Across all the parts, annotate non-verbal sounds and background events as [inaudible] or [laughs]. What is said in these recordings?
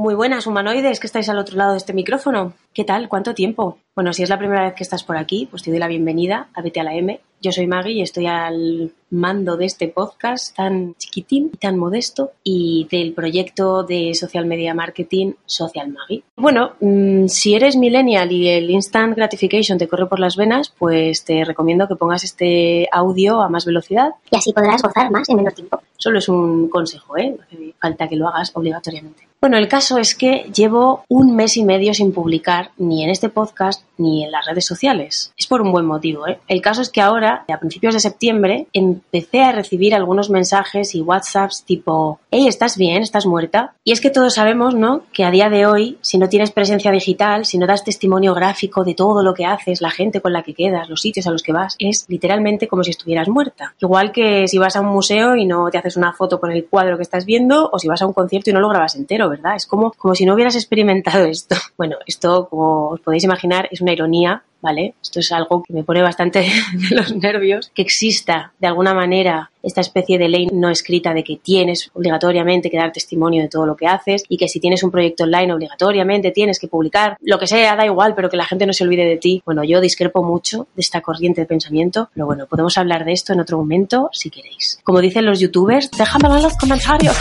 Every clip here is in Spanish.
Muy buenas, humanoides, que estáis al otro lado de este micrófono. ¿Qué tal? ¿Cuánto tiempo? Bueno, si es la primera vez que estás por aquí, pues te doy la bienvenida a Vete a la M. Yo soy Maggie y estoy al mando de este podcast tan chiquitín y tan modesto y del proyecto de social media marketing Social Maggie. Bueno, mm, si eres millennial y el instant gratification te corre por las venas, pues te recomiendo que pongas este audio a más velocidad. Y así podrás gozar más en menos tiempo. Solo es un consejo, ¿eh? No hace falta que lo hagas obligatoriamente. Bueno, el caso es que llevo un mes y medio sin publicar ni en este podcast ni en las redes sociales. Es por un buen motivo. ¿eh? El caso es que ahora, a principios de septiembre, empecé a recibir algunos mensajes y WhatsApps tipo, hey, ¿estás bien? ¿Estás muerta? Y es que todos sabemos, ¿no? Que a día de hoy, si no tienes presencia digital, si no das testimonio gráfico de todo lo que haces, la gente con la que quedas, los sitios a los que vas, es literalmente como si estuvieras muerta. Igual que si vas a un museo y no te haces una foto con el cuadro que estás viendo, o si vas a un concierto y no lo grabas entero, ¿verdad? Es como, como si no hubieras experimentado esto. [laughs] Bueno, esto, como os podéis imaginar, es una ironía ¿vale? Esto es algo que me pone bastante [laughs] de los nervios, que exista de alguna manera esta especie de ley no escrita de que tienes obligatoriamente que dar testimonio de todo lo que haces y que si tienes un proyecto online obligatoriamente tienes que publicar lo que sea, da igual, pero que la gente no se olvide de ti. Bueno, yo discrepo mucho de esta corriente de pensamiento, pero bueno, podemos hablar de esto en otro momento si queréis. Como dicen los youtubers, déjamelo en los comentarios.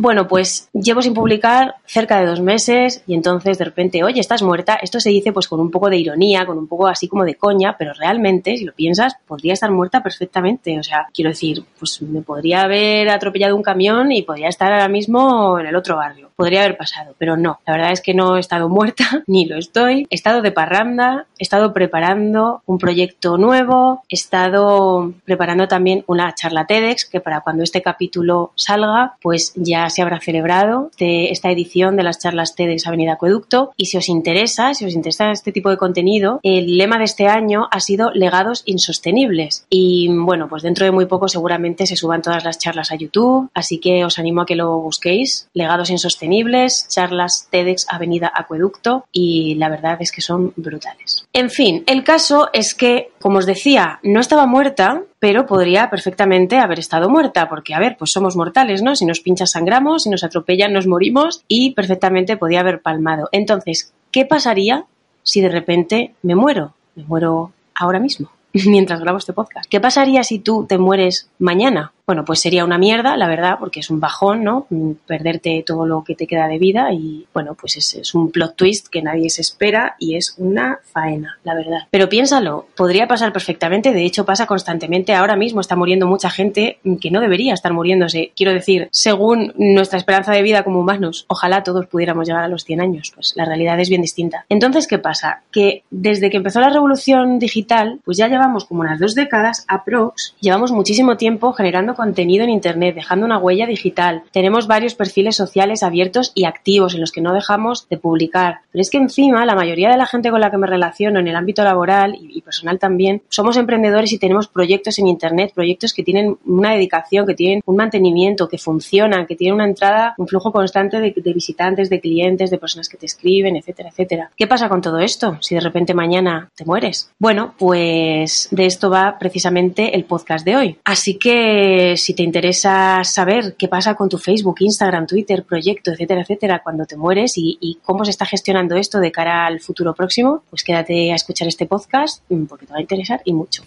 Bueno, pues llevo sin publicar cerca de dos meses y entonces de repente, oye, estás muerta. Esto se dice pues con un poco de ironía, con un poco así como de coña, pero realmente, si lo piensas, podría estar muerta perfectamente. O sea, quiero decir, pues me podría haber atropellado un camión y podría estar ahora mismo en el otro barrio. Podría haber pasado, pero no. La verdad es que no he estado [laughs] muerta, ni lo estoy. He estado de parranda, he estado preparando un proyecto nuevo, he estado preparando también una charla TEDx que para cuando este capítulo salga, pues ya se habrá celebrado de esta edición de las charlas TEDx Avenida Acueducto. Y si os interesa, si os interesa este tipo de contenido, el lema de este año ha sido legados insostenibles. Y bueno, pues dentro de muy poco seguramente se suban todas las charlas a YouTube, así que os animo a que lo busquéis. Legados insostenibles, charlas TEDx Avenida Acueducto y la verdad es que son brutales. En fin, el caso es que, como os decía, no estaba muerta, pero podría perfectamente haber estado muerta, porque, a ver, pues somos mortales, ¿no? Si nos pinchas sangramos, si nos atropellan nos morimos y perfectamente podía haber palmado. Entonces, ¿qué pasaría si de repente me muero? Me muero ahora mismo, [laughs] mientras grabo este podcast. ¿Qué pasaría si tú te mueres mañana? Bueno, pues sería una mierda, la verdad, porque es un bajón, ¿no? Mm, perderte todo lo que te queda de vida y, bueno, pues es, un plot twist que nadie se espera y es una faena, la verdad. Pero piénsalo, podría pasar perfectamente, de hecho pasa constantemente, ahora mismo está muriendo mucha gente que no debería estar muriéndose. Quiero decir, según nuestra esperanza de vida como humanos, ojalá todos pudiéramos llegar a los 100 años, pues la realidad es bien distinta. Entonces, ¿qué pasa? Que desde que empezó la revolución digital, pues ya llevamos como unas dos décadas, aprox, llevamos muchísimo tiempo generando contenido en Internet, dejando una huella digital. Tenemos varios perfiles sociales abiertos y activos en los que no dejamos de publicar. Pero es que encima la mayoría de la gente con la que me relaciono en el ámbito laboral y, personal también, somos emprendedores y tenemos proyectos en Internet, proyectos que tienen una dedicación, que tienen un mantenimiento, que funcionan, que tienen una entrada, un flujo constante de, visitantes, de clientes, de personas que te escriben, etcétera, etcétera. ¿Qué pasa con todo esto si de repente mañana te mueres? Bueno, pues de esto va precisamente el podcast de hoy. Así que si te interesa saber qué pasa con tu Facebook, Instagram, Twitter, proyecto, etcétera, etcétera, cuando te mueres y, cómo se está gestionando esto de cara al futuro próximo, pues quédate a escuchar este podcast mm, porque te va a interesar y mucho.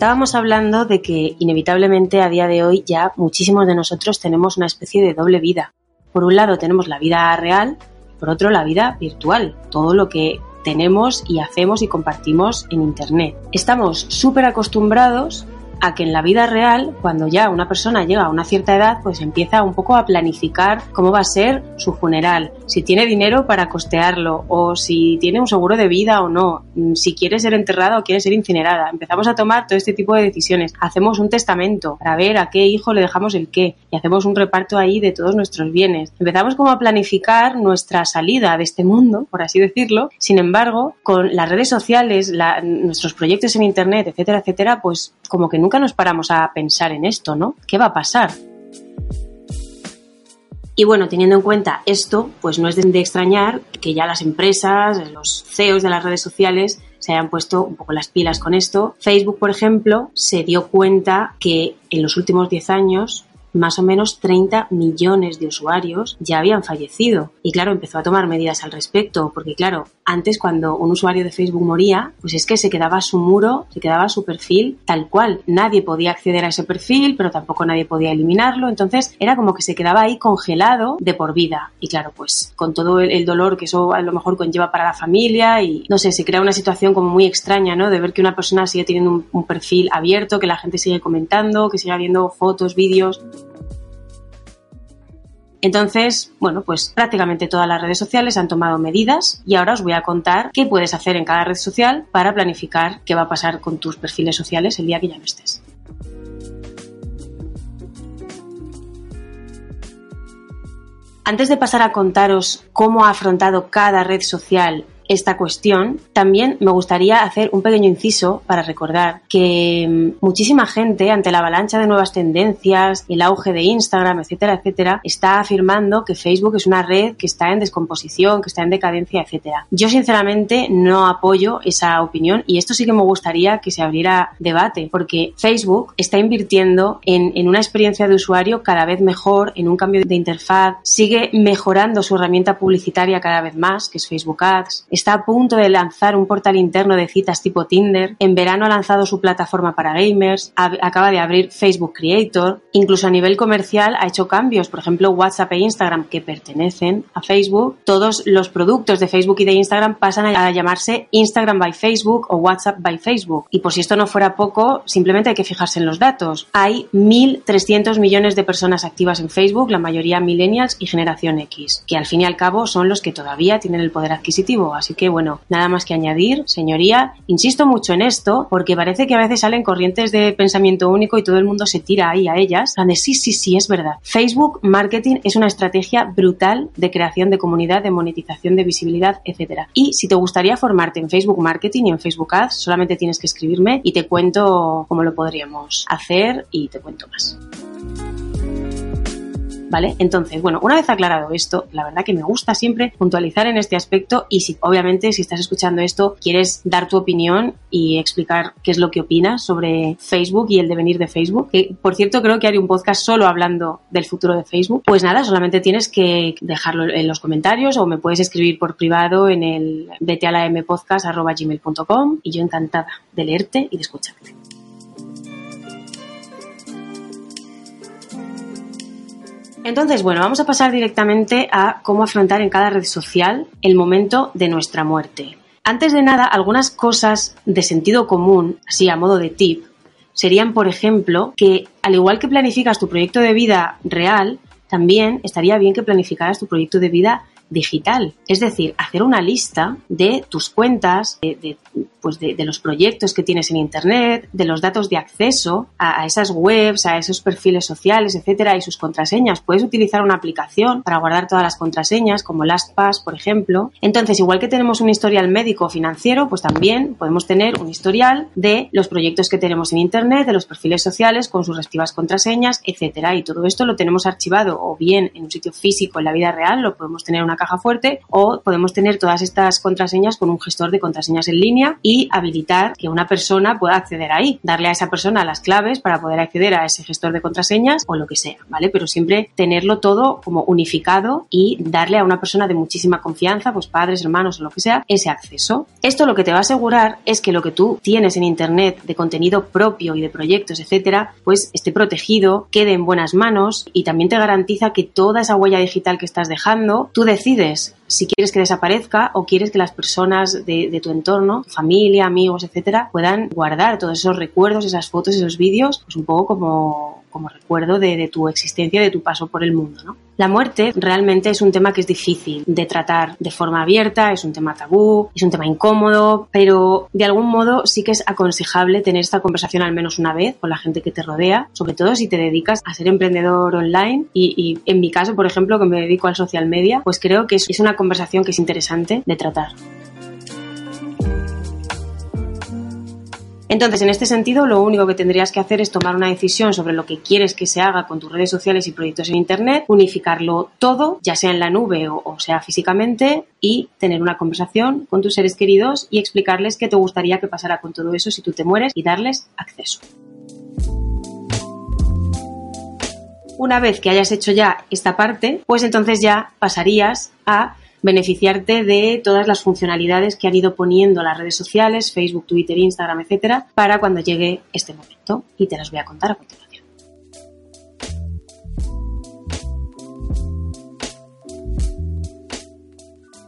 Estábamos hablando de que inevitablemente a día de hoy ya muchísimos de nosotros tenemos una especie de doble vida. Por un lado tenemos la vida real, por otro la vida virtual, todo lo que tenemos y hacemos y compartimos en Internet. Estamos súper acostumbrados a que en la vida real, cuando ya una persona llega a una cierta edad, pues empieza un poco a planificar cómo va a ser su funeral, si tiene dinero para costearlo o si tiene un seguro de vida o no, mm, si quiere ser enterrada o quiere ser incinerada. Empezamos a tomar todo este tipo de decisiones. Hacemos un testamento para ver a qué hijo le dejamos el qué y hacemos un reparto ahí de todos nuestros bienes. Empezamos como a planificar nuestra salida de este mundo, por así decirlo. Sin embargo, con las redes sociales, nuestros proyectos en internet, etcétera, etcétera, pues como que nunca nos paramos a pensar en esto, ¿no? ¿Qué va a pasar? Y bueno, teniendo en cuenta esto, pues no es de extrañar que ya las empresas, los CEOs de las redes sociales se hayan puesto un poco las pilas con esto. Facebook, por ejemplo, se dio cuenta que en los últimos 10 años más o menos 30 millones de usuarios ya habían fallecido. Y claro, empezó a tomar medidas al respecto, porque claro, antes cuando un usuario de Facebook moría, pues es que se quedaba su muro, se quedaba su perfil tal cual. Nadie podía acceder a ese perfil, pero tampoco nadie podía eliminarlo. Entonces era como que se quedaba ahí congelado de por vida. Y claro, pues con todo el, dolor que eso a lo mejor conlleva para la familia y no sé, se crea una situación como muy extraña, ¿no? De ver que una persona sigue teniendo un, perfil abierto, que la gente sigue comentando, que sigue viendo fotos, vídeos. Entonces, bueno, pues prácticamente todas las redes sociales han tomado medidas y ahora os voy a contar qué puedes hacer en cada red social para planificar qué va a pasar con tus perfiles sociales el día que ya no estés. Antes de pasar a contaros cómo ha afrontado cada red social esta cuestión, también me gustaría hacer un pequeño inciso para recordar que mm, muchísima gente, ante la avalancha de nuevas tendencias, el auge de Instagram, etcétera, etcétera, está afirmando que Facebook es una red que está en descomposición, que está en decadencia, etcétera. Yo sinceramente no apoyo esa opinión y esto sí que me gustaría que se abriera debate, porque Facebook está invirtiendo en, en una experiencia de usuario cada vez mejor, en un cambio de interfaz, sigue mejorando su herramienta publicitaria cada vez más, que es Facebook Ads, está a punto de lanzar un portal interno de citas tipo Tinder, en verano ha lanzado su plataforma para gamers, acaba de abrir Facebook Creator, incluso a nivel comercial ha hecho cambios, por ejemplo WhatsApp e Instagram que pertenecen a Facebook, todos los productos de Facebook y de Instagram pasan a llamarse Instagram by Facebook o WhatsApp by Facebook. Y por si esto no fuera poco, simplemente hay que fijarse en los datos. Hay 1.300 millones de personas activas en Facebook, la mayoría millennials y generación X, que al fin y al cabo son los que todavía tienen el poder adquisitivo, que bueno, nada más que añadir, señoría. Insisto mucho en esto porque parece que a veces salen corrientes de pensamiento único y todo el mundo se tira ahí a ellas. Donde sí, sí, sí, es verdad. Facebook Marketing es una estrategia brutal de creación de comunidad, de monetización, de visibilidad, etcétera. Y si te gustaría formarte en Facebook Marketing y en Facebook Ads, solamente tienes que escribirme y te cuento cómo lo podríamos hacer y te cuento más. ¿Vale? Entonces, bueno, una vez aclarado esto, la verdad que me gusta siempre puntualizar en este aspecto y si, obviamente, si estás escuchando esto, quieres dar tu opinión y explicar qué es lo que opinas sobre Facebook y el devenir de Facebook, que por cierto creo que haré un podcast solo hablando del futuro de Facebook, pues nada, solamente tienes que dejarlo en los comentarios o me puedes escribir por privado en el vete a la mpodcast.gmail.com y yo encantada de leerte y de escucharte. Entonces, bueno, vamos a pasar directamente a cómo afrontar en cada red social el momento de nuestra muerte. Antes de nada, algunas cosas de sentido común, así a modo de tip, serían, por ejemplo, que al igual que planificas tu proyecto de vida real, también estaría bien que planificaras tu proyecto de vida digital. Es decir, hacer una lista de tus cuentas, de, pues de, los proyectos que tienes en Internet, de los datos de acceso a, esas webs, a esos perfiles sociales, etcétera, y sus contraseñas. Puedes utilizar una aplicación para guardar todas las contraseñas, como LastPass, por ejemplo. Entonces, igual que tenemos un historial médico financiero, pues también podemos tener un historial de los proyectos que tenemos en Internet, de los perfiles sociales con sus respectivas contraseñas, etcétera. Y todo esto lo tenemos archivado o bien en un sitio físico en la vida real, lo podemos tener en una caja fuerte, o podemos tener todas estas contraseñas con un gestor de contraseñas en línea y habilitar que una persona pueda acceder ahí, darle a esa persona las claves para poder acceder a ese gestor de contraseñas o lo que sea, ¿vale? Pero siempre tenerlo todo como unificado y darle a una persona de muchísima confianza, pues padres, hermanos o lo que sea, ese acceso. Esto lo que te va a asegurar es que lo que tú tienes en internet de contenido propio y de proyectos, etcétera, pues esté protegido, quede en buenas manos y también te garantiza que toda esa huella digital que estás dejando, tú decides si quieres que desaparezca o quieres que las personas de, tu entorno, familia, amigos, etcétera, puedan guardar todos esos recuerdos, esas fotos, esos vídeos, pues un poco como, como recuerdo de, tu existencia, de tu paso por el mundo, ¿no? La muerte realmente es un tema que es difícil de tratar de forma abierta, es un tema tabú, es un tema incómodo, pero de algún modo sí que es aconsejable tener esta conversación al menos una vez con la gente que te rodea, sobre todo si te dedicas a ser emprendedor online y, en mi caso, por ejemplo, que me dedico al social media, pues creo que es una conversación que es interesante de tratar. Entonces, en este sentido, lo único que tendrías que hacer es tomar una decisión sobre lo que quieres que se haga con tus redes sociales y proyectos en Internet, unificarlo todo, ya sea en la nube o, sea físicamente, y tener una conversación con tus seres queridos y explicarles qué te gustaría que pasara con todo eso si tú te mueres y darles acceso. Una vez que hayas hecho ya esta parte, pues entonces ya pasarías a beneficiarte de todas las funcionalidades que han ido poniendo las redes sociales, Facebook, Twitter, Instagram, etcétera, para cuando llegue este momento. Y te las voy a contar a continuación.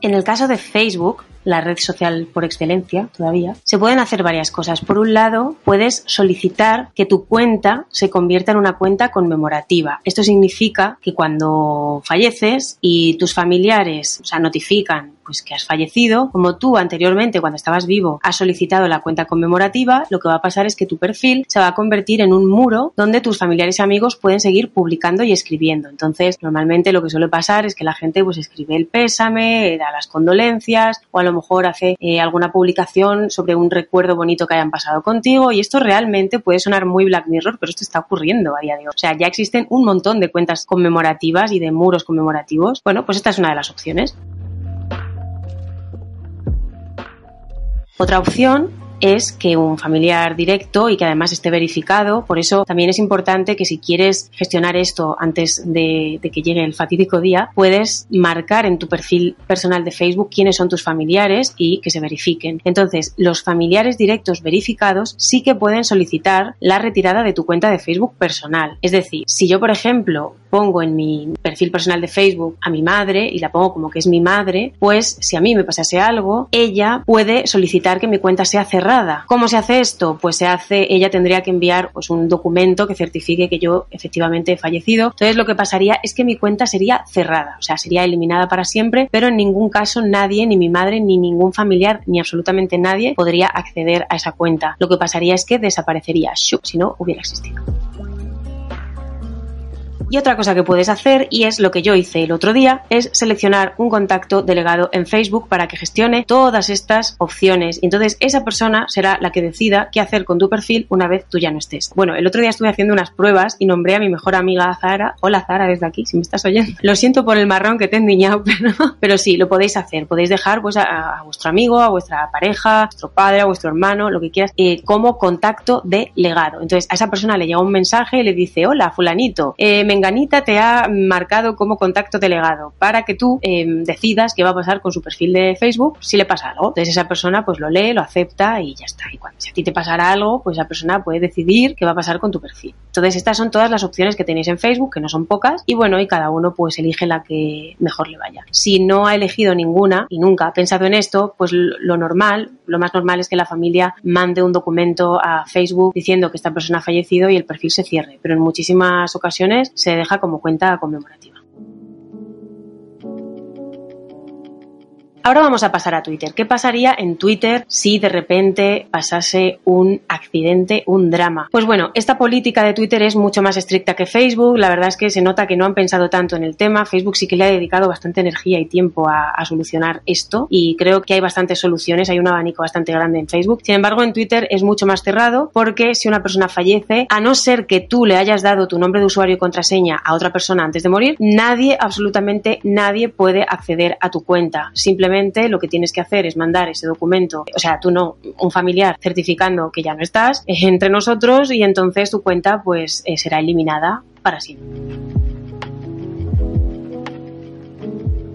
En el caso de Facebook, la red social por excelencia todavía, se pueden hacer varias cosas. Por un lado, puedes solicitar que tu cuenta se convierta en una cuenta conmemorativa. Esto significa que cuando falleces y tus familiares, o sea, notifican pues que has fallecido, como tú anteriormente cuando estabas vivo has solicitado la cuenta conmemorativa, lo que va a pasar es que tu perfil se va a convertir en un muro donde tus familiares y amigos pueden seguir publicando y escribiendo. Entonces, normalmente lo que suele pasar es que la gente pues escribe el pésame, da las condolencias o a lo mejor hace eh, alguna publicación sobre un recuerdo bonito que hayan pasado contigo y esto realmente puede sonar muy Black Mirror, pero esto está ocurriendo a día de hoy. O sea, ya existen un montón de cuentas conmemorativas y de muros conmemorativos. Bueno, pues esta es una de las opciones. Otra opción es que un familiar directo y que además esté verificado. Por eso también es importante que si quieres gestionar esto antes de, que llegue el fatídico día, puedes marcar en tu perfil personal de Facebook quiénes son tus familiares y que se verifiquen. Entonces, los familiares directos verificados sí que pueden solicitar la retirada de tu cuenta de Facebook personal. Es decir, si yo, por ejemplo, pongo en mi perfil personal de Facebook a mi madre y la pongo como que es mi madre, pues si a mí me pasase algo, ella puede solicitar que mi cuenta sea cerrada ¿Cómo se hace esto? Pues se hace, ella tendría que enviar pues, un documento que certifique que yo efectivamente he fallecido. Entonces lo que pasaría es que mi cuenta sería cerrada, o sea, sería eliminada para siempre, pero en ningún caso nadie, ni mi madre, ni ningún familiar, ni absolutamente nadie podría acceder a esa cuenta. Lo que pasaría es que desaparecería, si no hubiera existido. Y otra cosa que puedes hacer, y es lo que yo hice el otro día, es seleccionar un contacto delegado en Facebook para que gestione todas estas opciones. Y entonces esa persona será la que decida qué hacer con tu perfil una vez tú ya no estés. Bueno, el otro día estuve haciendo unas pruebas y nombré a mi mejor amiga Zara. Hola Zara, desde aquí, si me estás oyendo. Lo siento por el marrón que te he endiñado, [laughs] pero, pero sí, lo podéis hacer. Podéis dejar pues a, vuestro amigo, a vuestra pareja, a vuestro padre, a vuestro hermano, lo que quieras, eh, como contacto delegado. Entonces a esa persona le llega un mensaje y le dice, hola, fulanito, eh, me Ganita te ha marcado como contacto delegado para que tú em, decidas qué va a pasar con su perfil de Facebook si le pasa algo. Entonces esa persona pues lo lee, lo acepta y ya está. Y cuando si a ti te pasará algo, pues esa persona puede decidir qué va a pasar con tu perfil. Entonces estas son todas las opciones que tenéis en Facebook, que no son pocas, y bueno, y cada uno pues elige la que mejor le vaya. Si no ha elegido ninguna y nunca ha pensado en esto, pues lo normal, lo más normal es que la familia mande un documento a Facebook diciendo que esta persona ha fallecido y el perfil se cierre. Pero en muchísimas ocasiones se deja como cuenta conmemorativa. Ahora vamos a pasar a Twitter. ¿Qué pasaría en Twitter si de repente pasase un accidente, un drama? Pues bueno, esta política de Twitter es mucho más estricta que Facebook. La verdad es que se nota que no han pensado tanto en el tema. Facebook sí que le ha dedicado bastante energía y tiempo a, solucionar esto y creo que hay bastantes soluciones. Hay un abanico bastante grande en Facebook. Sin embargo, en Twitter es mucho más cerrado porque si una persona fallece, a no ser que tú le hayas dado tu nombre de usuario y contraseña a otra persona antes de morir, nadie, absolutamente nadie puede acceder a tu cuenta. Simplemente lo que tienes que hacer es mandar ese documento, o sea, tú no, un familiar certificando que ya no estás eh, entre nosotros y entonces tu cuenta pues eh, será eliminada para siempre.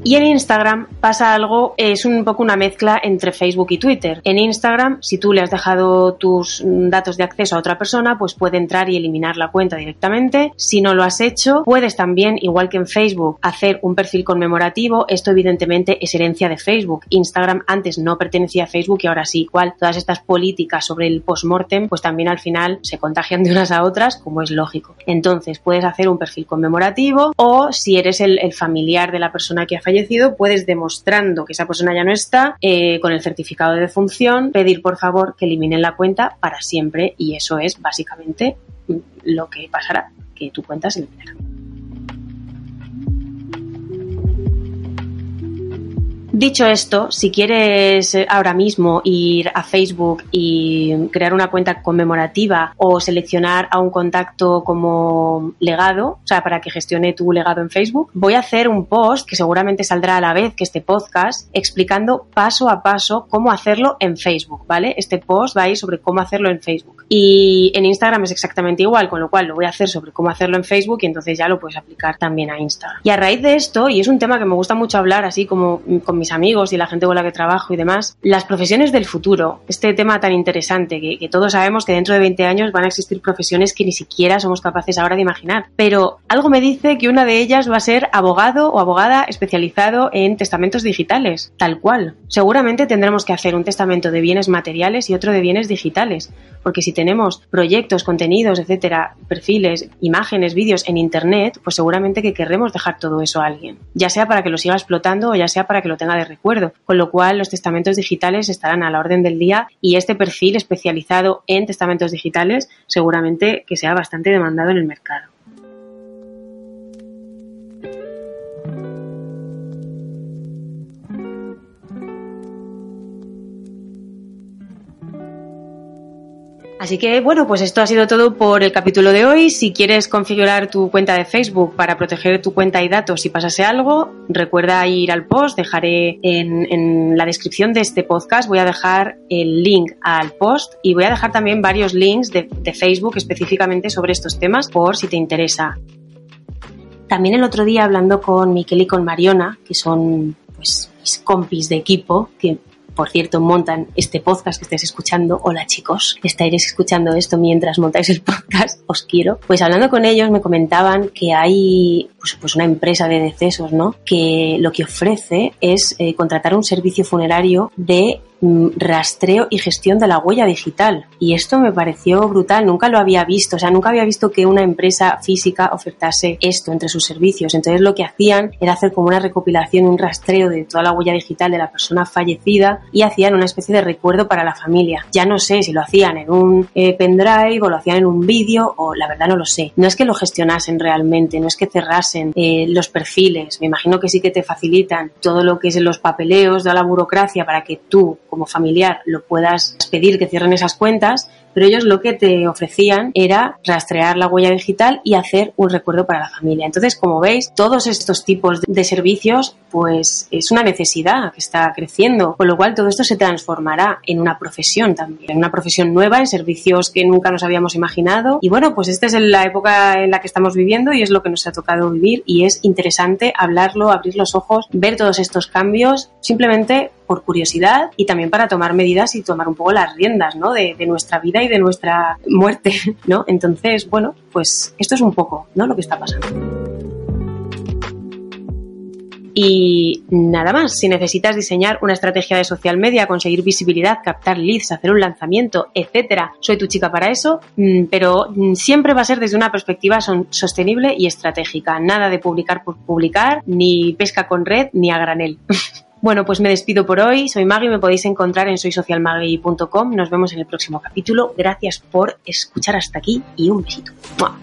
Y en Instagram pasa algo, es un poco una mezcla entre Facebook y Twitter. En Instagram, si tú le has dejado tus datos de acceso a otra persona, pues puede entrar y eliminar la cuenta directamente. Si no lo has hecho, puedes también, igual que en Facebook, hacer un perfil conmemorativo. Esto evidentemente es herencia de Facebook. Instagram antes no pertenecía a Facebook y ahora sí. Igual todas estas políticas sobre el postmortem, pues también al final se contagian de unas a otras, como es lógico. Entonces puedes hacer un perfil conmemorativo o si eres el, el familiar de la persona que ha fallecido, puedes demostrando que esa persona ya no está, eh, con el certificado de defunción, pedir por favor que eliminen la cuenta para siempre y eso es básicamente lo que pasará, que tu cuenta se eliminará. Dicho esto, si quieres eh, ahora mismo ir a Facebook y crear una cuenta conmemorativa o seleccionar a un contacto como legado, o sea, para que gestione tu legado en Facebook, voy a hacer un post que seguramente saldrá a la vez que este podcast explicando paso a paso cómo hacerlo en Facebook, ¿vale? Este post va a ir sobre cómo hacerlo en Facebook. Y en Instagram es exactamente igual, con lo cual lo voy a hacer sobre cómo hacerlo en Facebook y entonces ya lo puedes aplicar también a Instagram. Y a raíz de esto, y es un tema que me gusta mucho hablar así como con mis amigos y la gente con la que trabajo y demás, las profesiones del futuro, este tema tan interesante que, que todos sabemos que dentro de 20 años van a existir profesiones que ni siquiera somos capaces ahora de imaginar. Pero algo me dice que una de ellas va a ser abogado o abogada especializado en testamentos digitales, tal cual. Seguramente tendremos que hacer un testamento de bienes materiales y otro de bienes digitales, porque si tenemos proyectos, contenidos, etcétera, perfiles, imágenes, vídeos en internet, pues seguramente que querremos dejar todo eso a alguien, ya sea para que lo siga explotando o ya sea para que lo tenga de recuerdo, con lo cual los testamentos digitales estarán a la orden del día y este perfil especializado en testamentos digitales seguramente que sea bastante demandado en el mercado. Así que bueno, pues esto ha sido todo por el capítulo de hoy. Si quieres configurar tu cuenta de Facebook para proteger tu cuenta y datos si pasase algo, recuerda ir al post. Dejaré en, la descripción de este podcast, voy a dejar el link al post y voy a dejar también varios links de, Facebook específicamente sobre estos temas por si te interesa. También el otro día hablando con Miquel y con Mariona, que son pues mis compis de equipo, que por cierto, montan este podcast que estáis escuchando. Hola chicos, estaréis escuchando esto mientras montáis el [laughs] podcast, os quiero. Pues hablando con ellos me comentaban que hay pues, pues una empresa de decesos, ¿no? Que lo que ofrece es eh, contratar un servicio funerario de Mm, rastreo y gestión de la huella digital. Y esto me pareció brutal, nunca lo había visto, o sea, nunca había visto que una empresa física ofertase esto entre sus servicios. Entonces lo que hacían era hacer como una recopilación, un rastreo de toda la huella digital de la persona fallecida y hacían una especie de recuerdo para la familia. Ya no sé si lo hacían en un eh, pendrive o lo hacían en un vídeo o la verdad no lo sé. No es que lo gestionasen realmente, no es que cerrasen eh, los perfiles. Me imagino que sí que te facilitan todo lo que es los papeleos, toda la burocracia para que tú como familiar lo puedas pedir que cierren esas cuentas, pero ellos lo que te ofrecían era rastrear la huella digital y hacer un recuerdo para la familia. Entonces, como veis, todos estos tipos de servicios, pues es una necesidad que está creciendo, con lo cual todo esto se transformará en una profesión también, en una profesión nueva, en servicios que nunca nos habíamos imaginado. Y bueno, pues esta es la época en la que estamos viviendo y es lo que nos ha tocado vivir y es interesante hablarlo, abrir los ojos, ver todos estos cambios, simplemente por curiosidad y también para tomar medidas y tomar un poco las riendas ¿no? de, de nuestra vida y de nuestra muerte, ¿no? Entonces, bueno, pues esto es un poco, ¿no? Lo que está pasando. Y nada más, si necesitas diseñar una estrategia de social media, conseguir visibilidad, captar leads, hacer un lanzamiento, etcétera, soy tu chica para eso, mm, pero mm, siempre va a ser desde una perspectiva sostenible y estratégica. Nada de publicar por publicar, ni pesca con red, ni a granel. [laughs] Bueno, pues me despido por hoy. Soy Maggie, me podéis encontrar en soysocialmaggie.com. Nos vemos en el próximo capítulo. Gracias por escuchar hasta aquí y un besito. ¡Mua!